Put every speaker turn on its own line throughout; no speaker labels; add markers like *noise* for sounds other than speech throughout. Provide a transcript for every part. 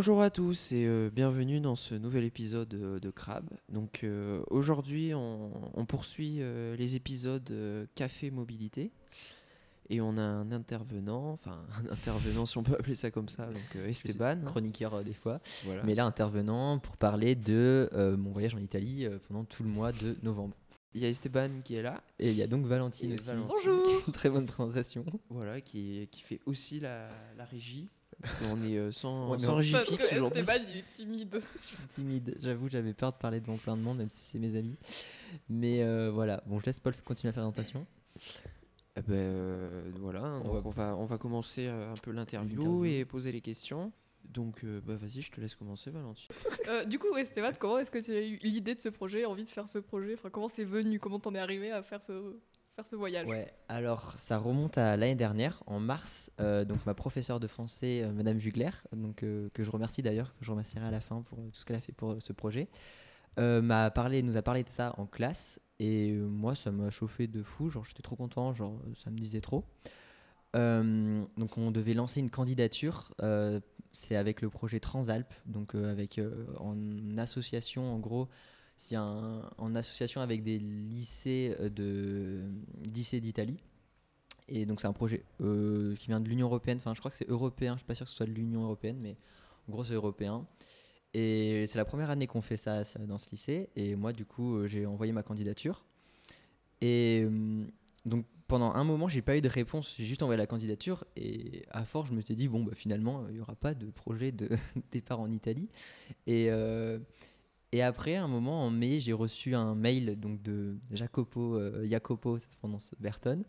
Bonjour à tous et euh, bienvenue dans ce nouvel épisode euh, de Crab. Donc euh, aujourd'hui on, on poursuit euh, les épisodes euh, Café Mobilité et on a un intervenant, enfin *laughs* un intervenant si on peut appeler ça comme ça, donc euh, Esteban.
chroniqueur euh, des fois,
Voilà.
mais là intervenant pour parler de euh, mon voyage en Italie euh, pendant tout le mois de novembre.
Il y a Esteban qui est là,
Et il y a donc Valentine
Et
aussi.
Valentine.
Bonjour. *laughs*
Très bonne présentation.
voilà, qui, qui fait aussi la, la régie. On est euh, sans,
On est
sans
Parce
aujourd'hui.
Esteban, il est timide. *laughs*
Je suis timide, j'avoue, j'avais peur de parler devant plein de monde, même si c'est mes amis. Mais euh, voilà, bon, je laisse Paul continuer la présentation.
Eh ben, euh, voilà,
On
donc
va-
on, va, on va commencer un peu l'interview
L'interview.
et poser les questions. Donc euh, bah, vas-y, je te laisse commencer Valentine.
Euh, du coup, Esteban, comment est-ce que tu as eu l'idée de ce projet, envie de faire ce projet? Enfin, Comment c'est venu? Comment t'en es arrivé à faire ce, ce voyage
Ouais, alors ça remonte à l'année dernière, en mars. euh, donc ma professeure de français, euh, Madame Jugler, donc, euh, que je remercie d'ailleurs, que je remercierai à la fin pour euh, tout ce qu'elle a fait pour ce projet, m'a parlé, nous a parlé de ça en classe. Et moi, ça m'a chauffé de fou. Genre, j'étais trop content. Genre, ça me disait trop. Donc, on devait lancer une candidature. c'est avec le projet Transalp, donc avec en association, en gros, c'est en association avec des lycées euh, de lycées d'Italie. Et donc c'est un projet euh, qui vient de l'Union européenne. Enfin, je crois que c'est européen. Je suis pas sûr que ce soit de l'Union européenne, mais en gros c'est européen. Et c'est la première année qu'on fait ça, dans ce lycée. Et moi, du coup, euh, j'ai envoyé ma candidature. Et donc pendant un moment, j'ai pas eu de réponse. J'ai juste envoyé la candidature. Et à force, je me suis dit bon, bah, finalement, il y aura pas de projet de *laughs* départ en Italie. Et après, un moment en mai, j'ai reçu un mail donc de Jacopo, euh, Jacopo, ça se prononce Berton,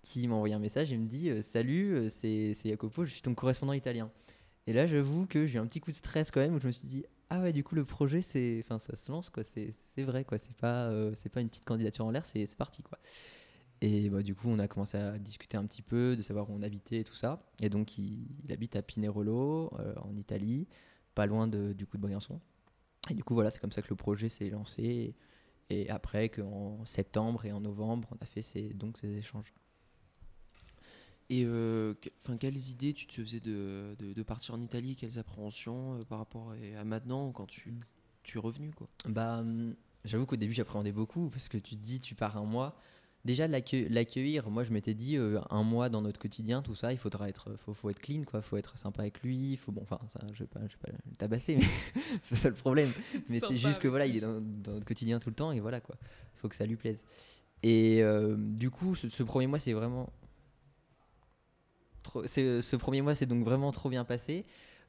qui m'a envoyé un message et me dit euh, Salut, euh, c'est Jacopo, je suis ton correspondant italien. Et là, j'avoue que j'ai eu un petit coup de stress quand même où je me suis dit Ah ouais, du coup, le projet, c'est, enfin, ça se lance, quoi. C'est vrai, quoi. C'est pas, c'est pas une petite candidature en l'air, c'est parti, quoi. Et bah, du coup, on a commencé à discuter un petit peu, de savoir où on habitait et tout ça. Et donc, il, habite à Pinerolo, en Italie, pas loin du coup de Briançon. Et du coup, voilà, c'est comme ça que le projet s'est lancé. Et après, qu'en septembre et en novembre, on a fait ces, donc ces échanges.
Et euh, que- quelles idées tu te faisais de, de, de partir en Italie? Quelles appréhensions euh, par rapport à, maintenant quand tu, tu es revenu quoi?
Bah, hum, j'avoue qu'au début, j'appréhendais beaucoup parce que tu te dis, tu pars un mois. Déjà, l'accueil- l'accueillir, moi, je m'étais dit, euh, un mois dans notre quotidien, tout ça, il faudra être, faut, faut être clean, quoi. Faut être sympa avec lui. Faut, bon, enfin, ça, je vais pas, je vais pas le tabasser, mais *laughs* c'est pas ça le problème. *laughs* Mais c'est juste que voilà, il est dans, dans notre quotidien tout le temps et voilà, quoi. Faut que ça lui plaise. Et euh, du coup, ce, ce premier mois, c'est vraiment. Trop, c'est- ce premier mois, c'est donc vraiment trop bien passé.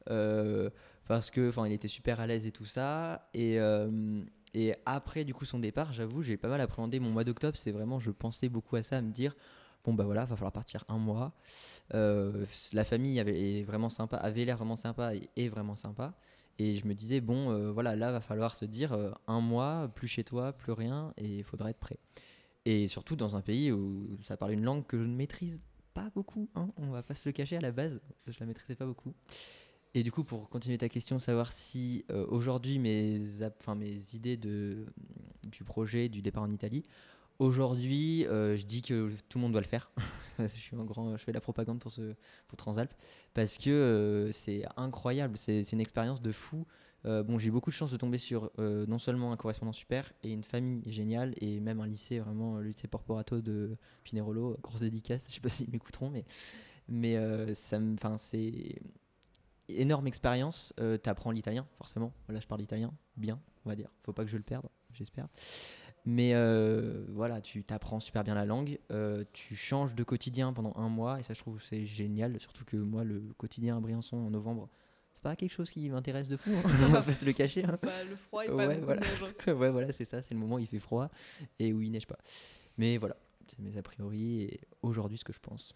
euh, parce que, enfin, il était super à l'aise et tout ça. Et, euh, et après, du coup, son départ, j'avoue, j'ai pas mal appréhendé mon mois d'octobre. C'est vraiment, je pensais beaucoup à ça, à me dire, bon, bah voilà, va falloir partir un mois. Euh, la famille avait, est vraiment sympa, avait l'air vraiment sympa et est vraiment sympa. Et je me disais, bon, euh, voilà, là, va falloir se dire, euh, un mois, plus chez toi, plus rien, et il faudra être prêt. Et surtout dans un pays où ça parle une langue que je ne maîtrise pas beaucoup, hein, on va pas se le cacher à la base, je la maîtrisais pas beaucoup. Et du coup, pour continuer ta question, savoir si euh, aujourd'hui mes, idées de, du projet du départ en Italie, aujourd'hui, euh, je dis que tout le monde doit le faire. *laughs* je suis grand, je fais la propagande pour ce pour Transalp parce que euh, c'est incroyable, c'est une expérience de fou. Bon, j'ai eu beaucoup de chance de tomber sur non seulement un correspondant super et une famille géniale et même un lycée vraiment le lycée Porporato de Pinerolo, grosse dédicace. Je sais pas *laughs* s'ils m'écouteront, mais mais ça me, enfin c'est énorme expérience. Euh, T'apprends l'italien forcément. Là, je parle italien bien, on va dire. Faut pas que je le perde, j'espère. Mais euh, voilà, tu t'apprends super bien la langue. euh, tu changes de quotidien pendant un mois et ça, je trouve, c'est génial. Surtout que moi, le quotidien à Briançon en novembre, c'est pas quelque chose qui m'intéresse de fou. hein. *laughs* on va pas se le cacher. hein.
Bah, Le froid et pas
Ouais, voilà.
de neige. hein.
ouais, voilà, c'est ça. C'est le moment où il fait froid et où il neige pas. Mais voilà, c'est mes a priori et aujourd'hui ce que je pense.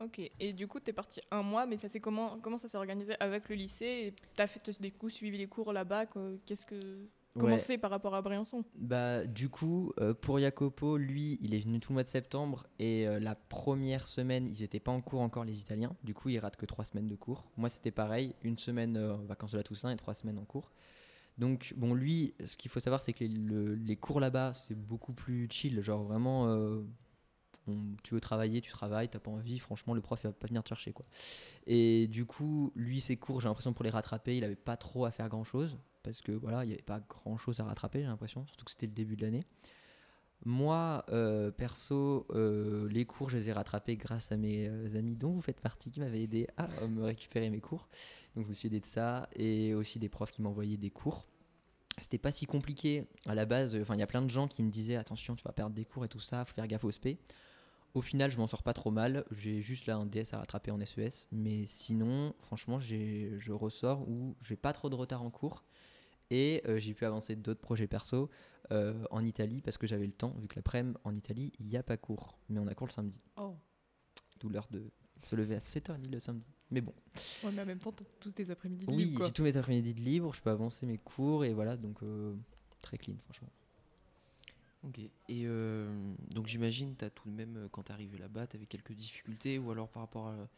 Ok, et du coup, t'es parti un mois, mais ça c'est comment, comment ça s'est organisé avec le lycée et T'as fait des coups, suivi les cours là-bas Qu'est-ce que. Comment
Ouais.
c'est par rapport à Briançon?
Bah, du coup, euh, pour Jacopo, lui, il est venu tout le mois de septembre et euh, la première semaine, ils n'étaient pas en cours encore, les Italiens. Du coup, il rate que trois semaines de cours. Moi, c'était pareil, une semaine euh, en vacances de la Toussaint et trois semaines en cours. Donc, bon, lui, ce qu'il faut savoir, c'est que les, le- les cours là-bas, c'est beaucoup plus chill. Genre, vraiment, tu veux travailler, tu travailles, t'as pas envie, franchement, le prof il va pas venir te chercher quoi. Et du coup, lui, ses cours, j'ai l'impression pour les rattraper, il avait pas trop à faire grand chose parce que voilà, il y avait pas grand chose à rattraper, j'ai l'impression, surtout que c'était le début de l'année. Moi, euh, perso, euh, les cours, je les ai rattrapés grâce à mes euh, amis dont vous faites partie qui m'avaient aidé à me récupérer mes cours. Donc je me suis aidé de ça et aussi des profs qui m'envoyaient des cours. C'était pas si compliqué à la base. Enfin, il y a plein de gens qui me disaient attention, tu vas perdre des cours et tout ça, faut faire gaffe au SP. Au final, je m'en sors pas trop mal. J'ai juste là un DS à rattraper en SES. Mais sinon, franchement, je ressors où j'ai pas trop de retard en cours. Et euh, j'ai pu avancer d'autres projets perso euh, en Italie parce que j'avais le temps, vu que l'après-midi en Italie, il n'y a pas cours. Mais on a cours le samedi.
Oh.
D'où l'heure de se lever à 7h30 le samedi. Mais bon.
Ouais, mais en même temps, tous tes après-midi de
Oui,
libre, quoi.
j'ai tous mes après-midi de libre, je peux avancer mes cours et voilà, donc euh, très clean, franchement.
Ok. Et euh, donc j'imagine, tu as tout de même, euh, quand tu arrivé là-bas, tu avais quelques difficultés ou alors par rapport à,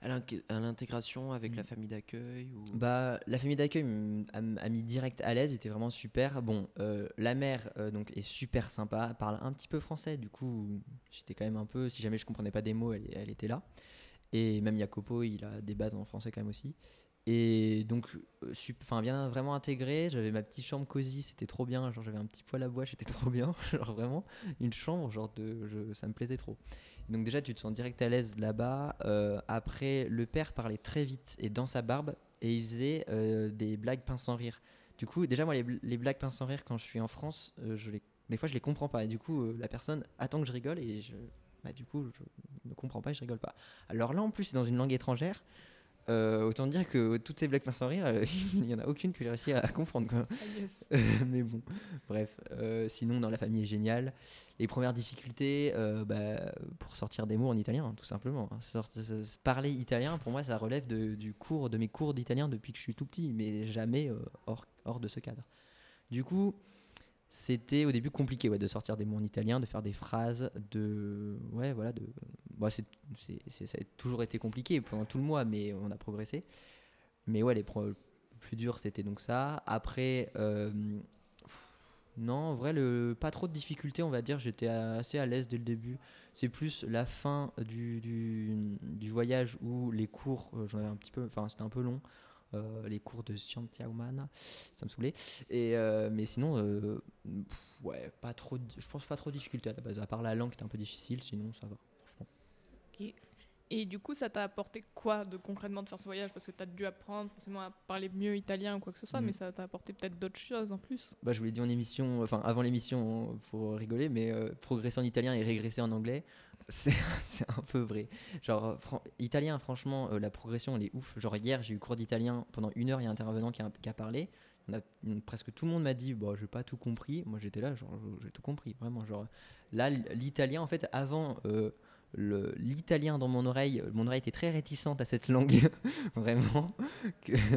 à l'intégration avec la
Mm.
famille d'accueil ou...
Bah, la famille d'accueil a, mis direct à l'aise, était vraiment super. Bon, euh, la mère euh, donc est super sympa, elle parle un petit peu français, du coup j'étais quand même un peu, si jamais je comprenais pas des mots, elle, elle était là. Et même Jacopo, il a des bases en français quand même aussi. Et donc, euh, enfin bien vraiment intégré, j'avais ma petite chambre cosy, c'était trop bien, genre j'avais un petit poêle à bois, c'était *laughs* trop bien, genre vraiment une chambre, genre de, je- ça me plaisait trop. Donc déjà, tu te sens direct à l'aise là-bas. Euh, après, le père parlait très vite et dans sa barbe, et il faisait euh, des blagues pince sans rire. Du coup, déjà, moi, les, les blagues pince sans rire, quand je suis en France, je les, des fois, je les comprends pas. Et du coup, la personne attend que je rigole et je, bah, du coup, je ne comprends pas je rigole pas. Alors là, en plus, c'est dans une langue étrangère. Euh, autant dire que toutes ces blagues pince sans rire, euh, *laughs* il n'y en a aucune que j'ai réussi à, à comprendre. Quoi.
Ah, yes. *laughs*
mais bon, bref. euh, sinon, dans la famille est génial. Les premières difficultés, euh, bah, pour sortir des mots en italien, tout simplement. hein. Sort- parler italien, pour moi, ça relève de, du cours, de mes cours d'italien depuis que je suis tout petit, mais jamais euh, hors, hors de ce cadre. Du coup, c'était au début compliqué ouais, de sortir des mots en italien, de faire des phrases, de. Ouais, voilà. De... Bon, c'est- c'est- ça a toujours été compliqué pendant tout le mois, mais on a progressé. Mais ouais, les plus durs, c'était donc ça. Après, euh, non, en vrai, le, pas trop de difficultés, on va dire. J'étais assez à l'aise dès le début. C'est plus la fin du, du, du voyage où les cours, euh, j'en avais un petit peu, enfin, c'était un peu long. Euh, les cours de Scientia Humana, ça me saoulait. Et, euh, mais sinon, euh, ouais, pas trop, je pense pas trop de difficultés à la base. À part la langue qui était un peu difficile, sinon ça va.
Et du coup, ça t'a apporté quoi de concrètement de faire ce voyage? Parce que t'as dû apprendre forcément à parler mieux italien ou quoi que ce soit,
Mhm.
mais ça t'a apporté peut-être d'autres choses en plus.
Bah, je vous l'ai dit en émission, enfin avant l'émission pour rigoler, mais euh, progresser en italien et régresser en anglais, *laughs* c'est un peu vrai. Genre, fran- italien, franchement, euh, la progression elle est ouf. Genre, hier j'ai eu cours d'italien pendant une heure, il y a un intervenant qui a, qui a parlé. On a, mm, presque tout le monde m'a dit, bon, j'ai pas tout compris. Moi j'étais là, genre, j'ai tout compris, vraiment. Genre, là, l'italien, en fait, avant. euh, l'italien dans mon oreille, mon oreille était très réticente à cette langue, *laughs* vraiment.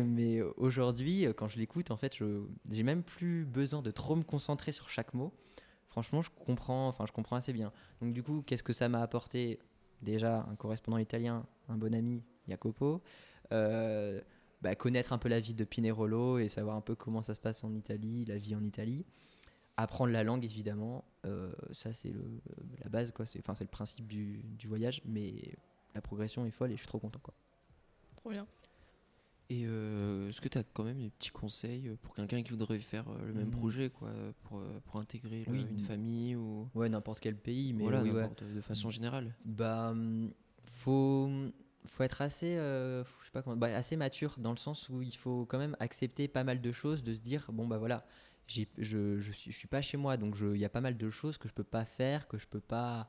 Mais euh, aujourd'hui, euh, quand je l'écoute, en fait, j'ai même plus besoin de trop me concentrer sur chaque mot. Franchement, je comprends, enfin, je comprends assez bien. Donc, du coup, qu'est-ce que ça m'a apporté? Déjà, un correspondant italien, un bon ami, Jacopo. Euh, bah, connaître un peu la ville de Pinerolo et savoir un peu comment ça se passe en Italie, la vie en Italie. Apprendre la langue, évidemment. Euh, ça, c'est le- la base, quoi. C'est enfin, c'est le principe du, du voyage, mais la progression est folle et je suis trop content, quoi.
Trop bien.
Et euh, est-ce que tu as quand même des petits conseils euh, pour quelqu'un qui voudrait faire le même
Mhm.
projet, quoi, pour, pour intégrer une famille ou
Ouais, n'importe quel pays, mais
voilà,
oui, ouais.
n'importe, de façon générale
Bah, hum, faut, faut être assez, euh, je sais pas comment, bah, assez mature dans le sens où il faut quand même accepter pas mal de choses, de se dire bon bah voilà, je, je suis, je suis pas chez moi, donc il y a pas mal de choses que je peux pas faire, que je peux pas,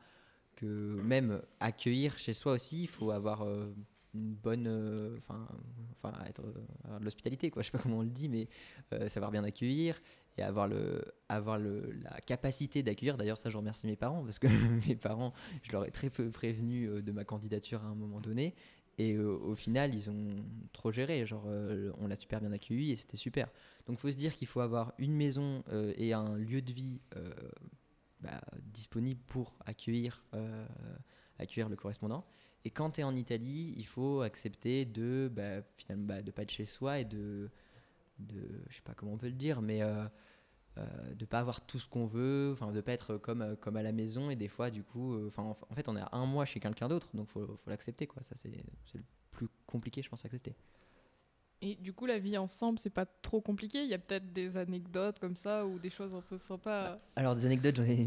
que même accueillir chez soi aussi, il faut avoir euh, une bonne, euh, enfin, enfin être, euh, avoir de l'hospitalité quoi, *laughs* je sais pas comment on le dit, mais savoir bien accueillir et avoir le, avoir le, la capacité d'accueillir. D'ailleurs ça je remercie mes parents parce que *laughs* mes parents je leur ai très peu prévenu de ma candidature à un moment donné. Et euh, au final, ils ont trop géré. Genre, euh, on l'a super bien accueilli et c'était super. Donc, il faut se dire qu'il faut avoir une maison euh, et un lieu de vie bah, disponible pour accueillir, accueillir le correspondant. Et quand tu es en Italie, il faut accepter de bah, bah, pas être chez soi et de, de je sais pas comment on peut le dire, mais euh, de pas avoir tout ce qu'on veut, enfin de pas être comme, euh, comme à la maison et des fois du coup, euh, enfin en, en fait on est à un mois chez quelqu'un d'autre donc faut, faut l'accepter quoi, ça c'est c'est le plus compliqué je pense à accepter.
Et du coup, la vie ensemble, c'est pas trop compliqué? Il y a peut-être des anecdotes comme ça ou des choses un peu sympas?
Alors des anecdotes *laughs* j'en ai,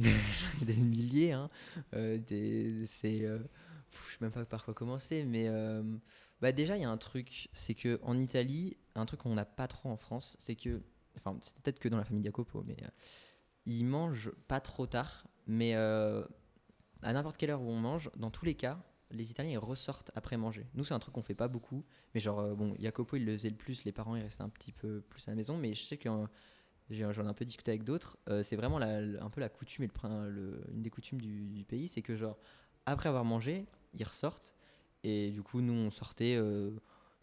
des milliers, hein. Euh, c'est, je sais même pas par quoi commencer, mais bah déjà il y a un truc, c'est que en Italie, un truc qu'on n'a pas trop en France, c'est que, enfin c'est peut-être que dans la famille Jacopo, mais euh, ils mangent pas trop tard, mais euh, à n'importe quelle heure où on mange, dans tous les cas, les Italiens ils ressortent après manger. Nous c'est un truc qu'on fait pas beaucoup, mais genre euh, Jacopo il le faisait le plus, les parents ils restaient un petit peu plus à la maison, mais je sais que euh, j'en ai un peu discuté avec d'autres, c'est vraiment un peu la coutume et une des coutumes du, du pays, c'est que genre après avoir mangé, ils ressortent et du coup nous on sortait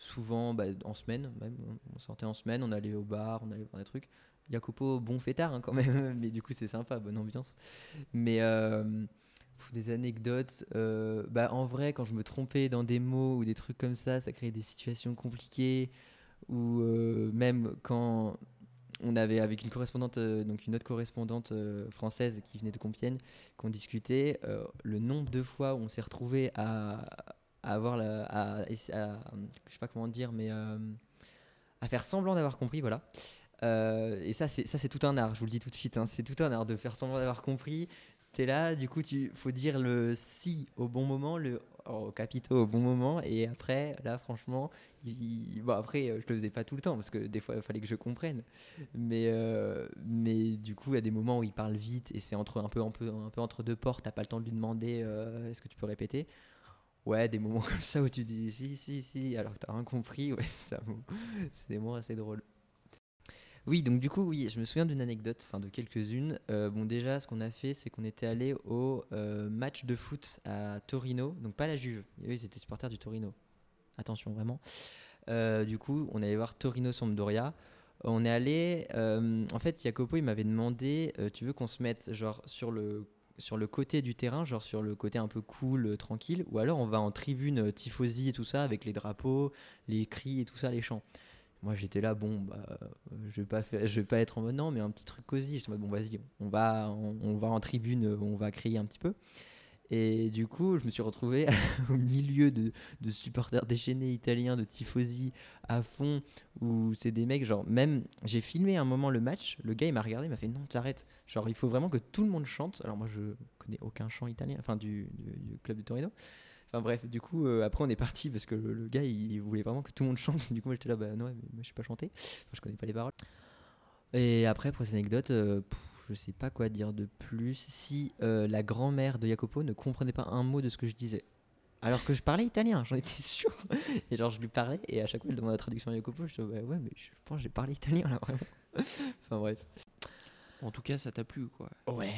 souvent bah, en semaine même, on sortait en semaine, on allait au bar, on allait voir des trucs. Jacopo, bon fêtard hein, quand même, *laughs* mais du coup c'est sympa, bonne ambiance. Mais euh, des anecdotes, euh, bah, en vrai quand je me trompais dans des mots ou des trucs comme ça, ça créait des situations compliquées. Ou euh, même quand on avait avec une correspondante, donc une autre correspondante française qui venait de Compiègne, qu'on discutait, le nombre de fois où on s'est retrouvé à, à avoir la, à, à- je sais pas comment dire, mais euh, à faire semblant d'avoir compris, voilà. Euh, et ça, c'est ça, c'est tout un art. Je vous le dis tout de suite, hein, c'est tout un art de faire semblant d'avoir compris. T'es là, du coup, tu faut dire le si au bon moment, le au capitaux au bon moment, et après, là, franchement, bon après, je le faisais pas tout le temps parce que des fois, il fallait que je comprenne. Mais, euh, mais du coup, il y a des moments où il parle vite et c'est entre un peu, un peu, un peu entre deux portes. T'as pas le temps de lui demander est-ce que tu peux répéter. Ouais, des moments *laughs* comme ça où tu dis si, si, si, alors que t'as rien compris. Ouais, c'est *laughs* moi assez drôle. Oui, donc du coup, oui, je me souviens d'une anecdote, enfin de quelques-unes. Euh, bon, déjà, ce qu'on a fait, c'est qu'on était allé au euh, match de foot à Torino, donc pas la Juve. Eux, ils étaient supporters du Torino. Attention, vraiment. Euh, du coup, on allait voir Torino-Sampdoria. On est allé. en fait, Jacopo, il m'avait demandé Tu veux qu'on se mette genre sur le, sur le côté du terrain, genre sur le côté un peu cool, euh, tranquille, ou alors on va en tribune euh, tifosi et tout ça, avec les drapeaux, les cris et tout ça, les chants. Moi, j'étais là, bon, bah, euh, je vais pas je vais pas être en mode non, mais un petit truc cosy. J'étais en mode bon, vas-y, on va, on, va en tribune, on va crier un petit peu. Et du coup, je me suis retrouvé *laughs* au milieu de, supporters déchaînés italiens, de tifosi à fond, où c'est des mecs, genre, même, j'ai filmé un moment le match, le gars il m'a regardé, il m'a fait non, t'arrêtes. Genre, il faut vraiment que tout le monde chante. Alors, moi, je connais aucun chant italien, enfin, du, club de Torino. Enfin, bref, du coup, euh, après, on est parti parce que le, gars il voulait vraiment que tout le monde chante. Du coup, j'étais là, bah non, mais moi, je sais pas chanter. Enfin, je connais pas les paroles. Et après, pour ces anecdotes, euh, je sais pas quoi dire de plus. Si euh, la grand-mère de Jacopo ne comprenait pas un mot de ce que je disais. Alors que je parlais italien, j'en étais sûr. Et genre, je lui parlais, et à chaque fois, elle demandait la traduction à Jacopo. Je disais, bah ouais, mais je pense que j'ai parlé italien là, vraiment. *laughs* enfin, bref.
En tout cas, ça t'a plu, quoi.
Ouais,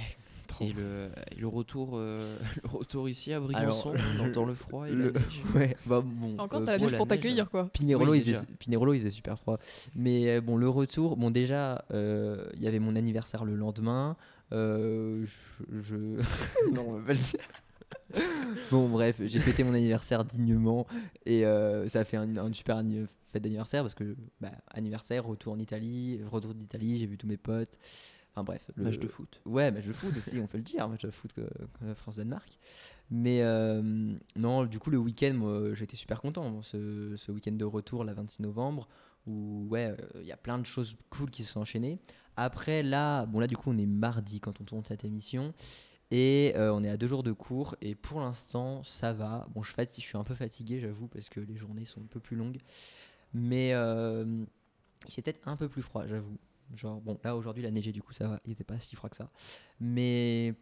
trop.
Et le, et le retour, euh, *laughs* le retour ici à Briançon, dans,
le-
dans le froid et
Le-
la neige. *laughs*
ouais, bah bon.
Encore,
euh,
t'as la
pour
neige pour t'accueillir, quoi.
Pinerolo,
Oui,
il faisait,
déjà.
Pinerolo, il faisait super froid. Mais euh, bon, le retour, bon, déjà, euh, il y avait mon anniversaire le lendemain. Euh, je. je- *laughs* non, on va pas le dire. bon, bref, j'ai fêté mon anniversaire dignement. Et euh, ça a fait un, un super fête d'anniversaire parce que, bah, anniversaire, retour en Italie, retour d'Italie, j'ai vu tous mes potes. Enfin, bref. le-
Match de foot.
Ouais, match de foot aussi, on peut le dire, match de foot que, que France-Danemark. Mais euh, non, du coup, le week-end, moi, j'étais super content. Ce week-end de retour, la 26 novembre, où ouais, euh, il y a plein de choses cool qui se sont enchaînées. Après, là, bon, là, du coup, on est mardi quand on tourne cette émission. Et euh, on est à deux jours de cours. Et pour l'instant, ça va. Bon, je, fatigue, je suis un peu fatigué, j'avoue, parce que les journées sont un peu plus longues. Mais euh, il fait peut-être un peu plus froid, j'avoue. Genre, bon, là aujourd'hui, la neigé, du coup, ça va. Il n'était pas si froid que ça. Mais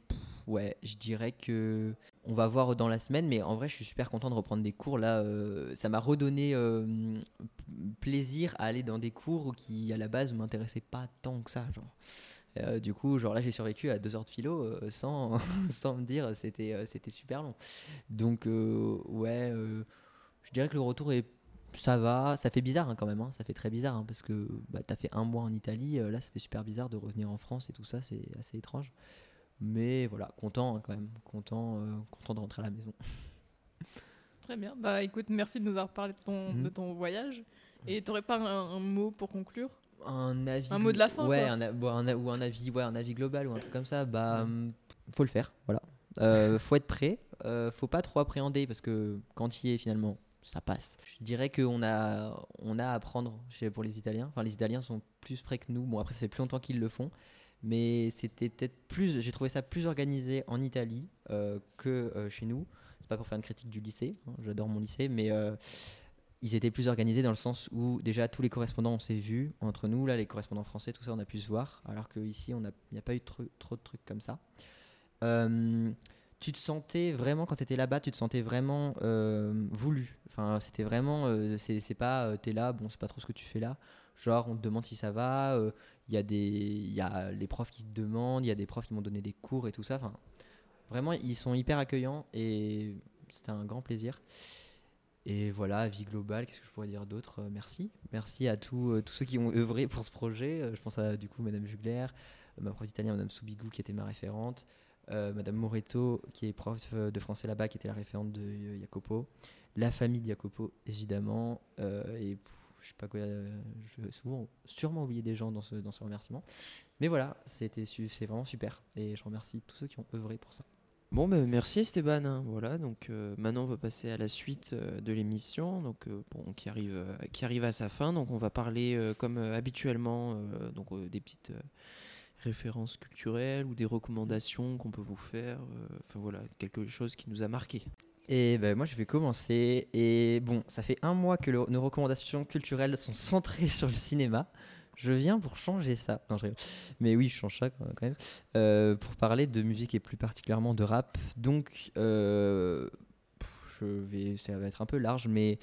ouais, je dirais que on va voir dans la semaine. Mais en vrai, je suis super content de reprendre des cours. Là, euh, ça m'a redonné euh, plaisir à aller dans des cours qui, à la base, m'intéressaient pas tant que ça. Genre. Euh, du coup, genre là, j'ai survécu à deux heures de philo sans, *laughs* sans me dire c'était c'était super long. Donc, ouais, je dirais que le retour est ça va, ça fait bizarre hein, quand même, hein, ça fait très bizarre hein, parce que bah, t'as fait un mois en Italie, euh, là ça fait super bizarre de revenir en France et tout ça, c'est assez étrange. Mais voilà, content quand même, content, euh, content de rentrer à la maison. *laughs*
Très bien. Bah écoute, merci de nous avoir parlé de ton,
Mhm.
de ton voyage. Et t'aurais pas un, un mot pour conclure?
Un avis
Un mot de la fin,
ouais
quoi.
un a- bon, un a- ou un avis ouais un avis global ou un truc comme ça bah hum, faut le faire voilà Euh, faut être prêt faut pas trop appréhender parce que quand il est finalement ça passe. Je dirais qu'on a on a à apprendre pour les Italiens. Enfin les Italiens sont plus prêts que nous. Bon après ça fait plus longtemps qu'ils le font. Mais c'était peut-être plus j'ai trouvé ça plus organisé en Italie euh, que euh, chez nous. C'est pas pour faire une critique du lycée hein, j'adore mon lycée mais euh, ils étaient plus organisés dans le sens où déjà tous les correspondants on s'est vus entre nous là les correspondants français tout ça on a pu se voir. Alors qu'ici on n'y a pas eu trop, trop de trucs comme ça tu te sentais vraiment quand tu étais là-bas tu te sentais vraiment euh, voulu. Enfin c'était vraiment euh, c'est pas euh, t'es là bon c'est pas trop ce que tu fais là. Genre on te demande si ça va il y a des y a les profs qui te demandent il y a des profs qui m'ont donné des cours et tout ça. Enfin vraiment ils sont hyper accueillants et c'était un grand plaisir. Et voilà, vie globale, qu'est-ce que je pourrais dire d'autre? Merci. Merci à tous, tous ceux qui ont œuvré pour ce projet. Je pense à du coup Madame Jugler, ma prof d'italien, Madame Soubigou qui était ma référente, Madame Moreto qui est prof euh, de français là-bas qui était la référente de euh, Jacopo, la famille de Jacopo évidemment, euh, et pff, je sais pas quoi, euh, je vais souvent, sûrement oublier des gens dans ce, dans ce remerciement. Mais voilà, c'était c'est vraiment super et je remercie tous ceux qui ont œuvré pour ça.
Bon, ben merci Esteban. hein. Voilà, donc euh, maintenant on va passer à la suite euh, de l'émission, donc euh, qui arrive, euh, qui arrive à sa fin. Donc on va parler euh, comme euh, habituellement, euh, donc euh, des petites euh, références culturelles ou des recommandations qu'on peut vous faire. euh, Enfin voilà, quelque chose qui nous a marqué.
Et ben moi je vais commencer. Et bon, ça fait un mois que nos recommandations culturelles sont centrées *laughs* sur le cinéma. Je viens pour changer ça. Non, je rigole. Mais oui, je change ça quand même. Euh, pour parler de musique et plus particulièrement de rap. Donc, euh, je vais, ça va être un peu large, mais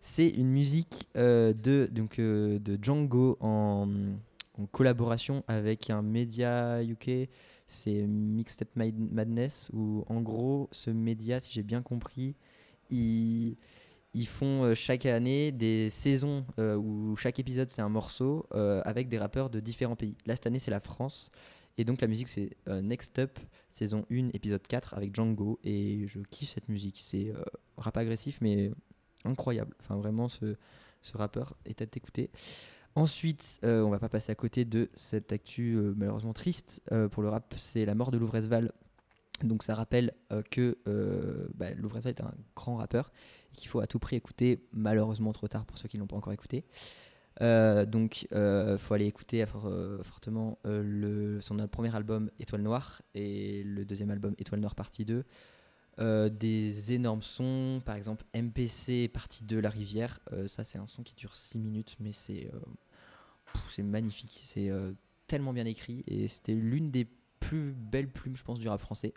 c'est une musique de, donc, de Django en, en collaboration avec un média UK c'est Mixtape Mad- Madness où en gros ce média si j'ai bien compris ils, ils font euh, chaque année des saisons euh, où chaque épisode c'est un morceau euh, avec des rappeurs de différents pays. Là cette année c'est la France. Et donc la musique c'est Next Up saison 1 épisode 4 avec Django. Et je kiffe cette musique. C'est rap agressif mais incroyable. Enfin vraiment ce, ce rappeur est à t'écouter Ensuite, euh, on va pas passer à côté de cette actu euh, malheureusement triste euh, pour le rap, c'est la mort de Louvrezval. Donc ça rappelle euh, que bah, Louvrezval est un grand rappeur et qu'il faut à tout prix écouter, malheureusement trop tard pour ceux qui ne l'ont pas encore écouté. Donc il faut aller écouter fortement son premier album Étoile Noire et le deuxième album Étoile Noire partie 2. Euh, des énormes sons, par exemple MPC partie 2 La Rivière, Euh, ça c'est un son qui dure 6 minutes mais c'est euh, magnifique, c'est tellement bien écrit et c'était l'une des plus belles plumes je pense du rap français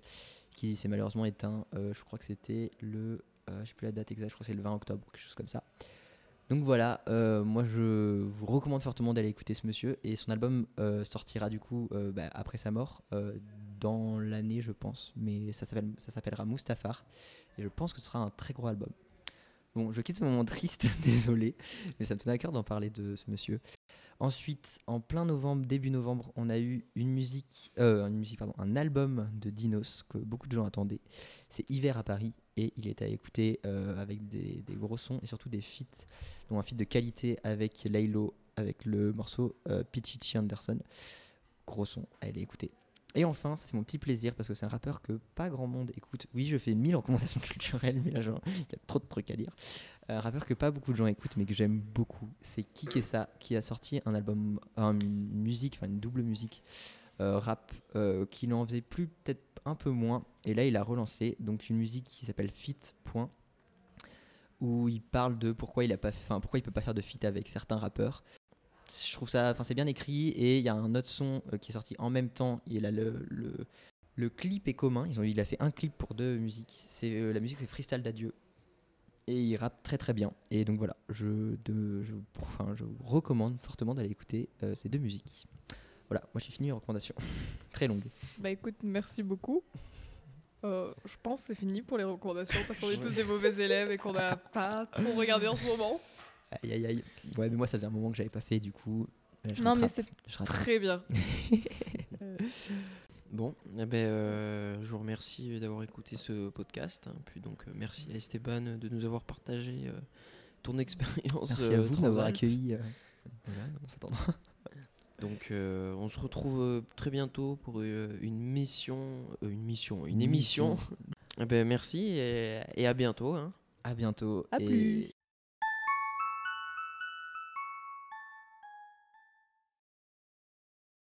qui s'est malheureusement éteint, je crois que c'était le, je plus je crois que le 20 octobre, quelque chose comme ça. Donc voilà, euh, moi je vous recommande fortement d'aller écouter ce monsieur et son album euh, sortira du coup euh, bah, après sa mort dans l'année je pense, mais ça s'appelle- ça s'appellera Mustafar et je pense que ce sera un très gros album. Bon, je quitte ce moment triste, *laughs* désolé, mais ça me tenait à cœur d'en parler de ce monsieur. Ensuite, en plein novembre, début novembre, on a eu une musique, un album de Dinos que beaucoup de gens attendaient. C'est Hiver à Paris et il est à écouter euh, avec des, gros sons et surtout des feats, dont un feat de qualité avec Laylo, avec le morceau euh, Pichichi Anderson. Gros son, allez écouter. Et enfin, c'est mon petit plaisir parce que c'est un rappeur que pas grand monde écoute. Oui, je fais mille recommandations *laughs* culturelles, mais là, il y a trop de trucs à dire. Un rappeur que pas beaucoup de gens écoutent, mais que j'aime beaucoup, c'est Kikessa qui a sorti un album, un- une musique, enfin une double musique euh, rap, euh, qui n'en faisait plus, peut-être un peu moins. Et là, il a relancé donc une musique qui s'appelle Fit. Point, où il parle de pourquoi il a pas, enfin pourquoi il peut pas faire de feat avec certains rappeurs. Je trouve ça, enfin c'est bien écrit et il y a un autre son euh, qui est sorti en même temps. Il a le, le, le clip est commun. Ils ont, il a fait un clip pour deux musiques. C'est euh, la musique c'est Freestyle d'adieu et il rappe très très bien. Et donc voilà, je, de, je, enfin, je vous recommande fortement d'aller écouter euh, ces deux musiques. Voilà, moi j'ai fini mes recommandations. *laughs* très longue.
Bah écoute, merci beaucoup. Euh, je pense que c'est fini pour les recommandations parce qu'on est tous des mauvais élèves et qu'on n'a pas trop regardé en ce moment.
Aïe aïe aïe. Ouais, mais moi ça faisait un moment que j'avais pas fait, du coup. je
Non, mais c'est très bien. *laughs*
Bon, eh ben, euh, je vous remercie d'avoir écouté ce podcast. hein. Puis donc, euh, merci à Esteban de nous avoir partagé euh, ton expérience.
Merci à
euh,
vous de m'avoir accueilli euh, voilà, on s'attend.
Donc euh, on se retrouve euh, très bientôt pour euh, une mission, une mission, une émission. Eh ben, merci et, et à bientôt. hein.
À bientôt.
À
et-
plus.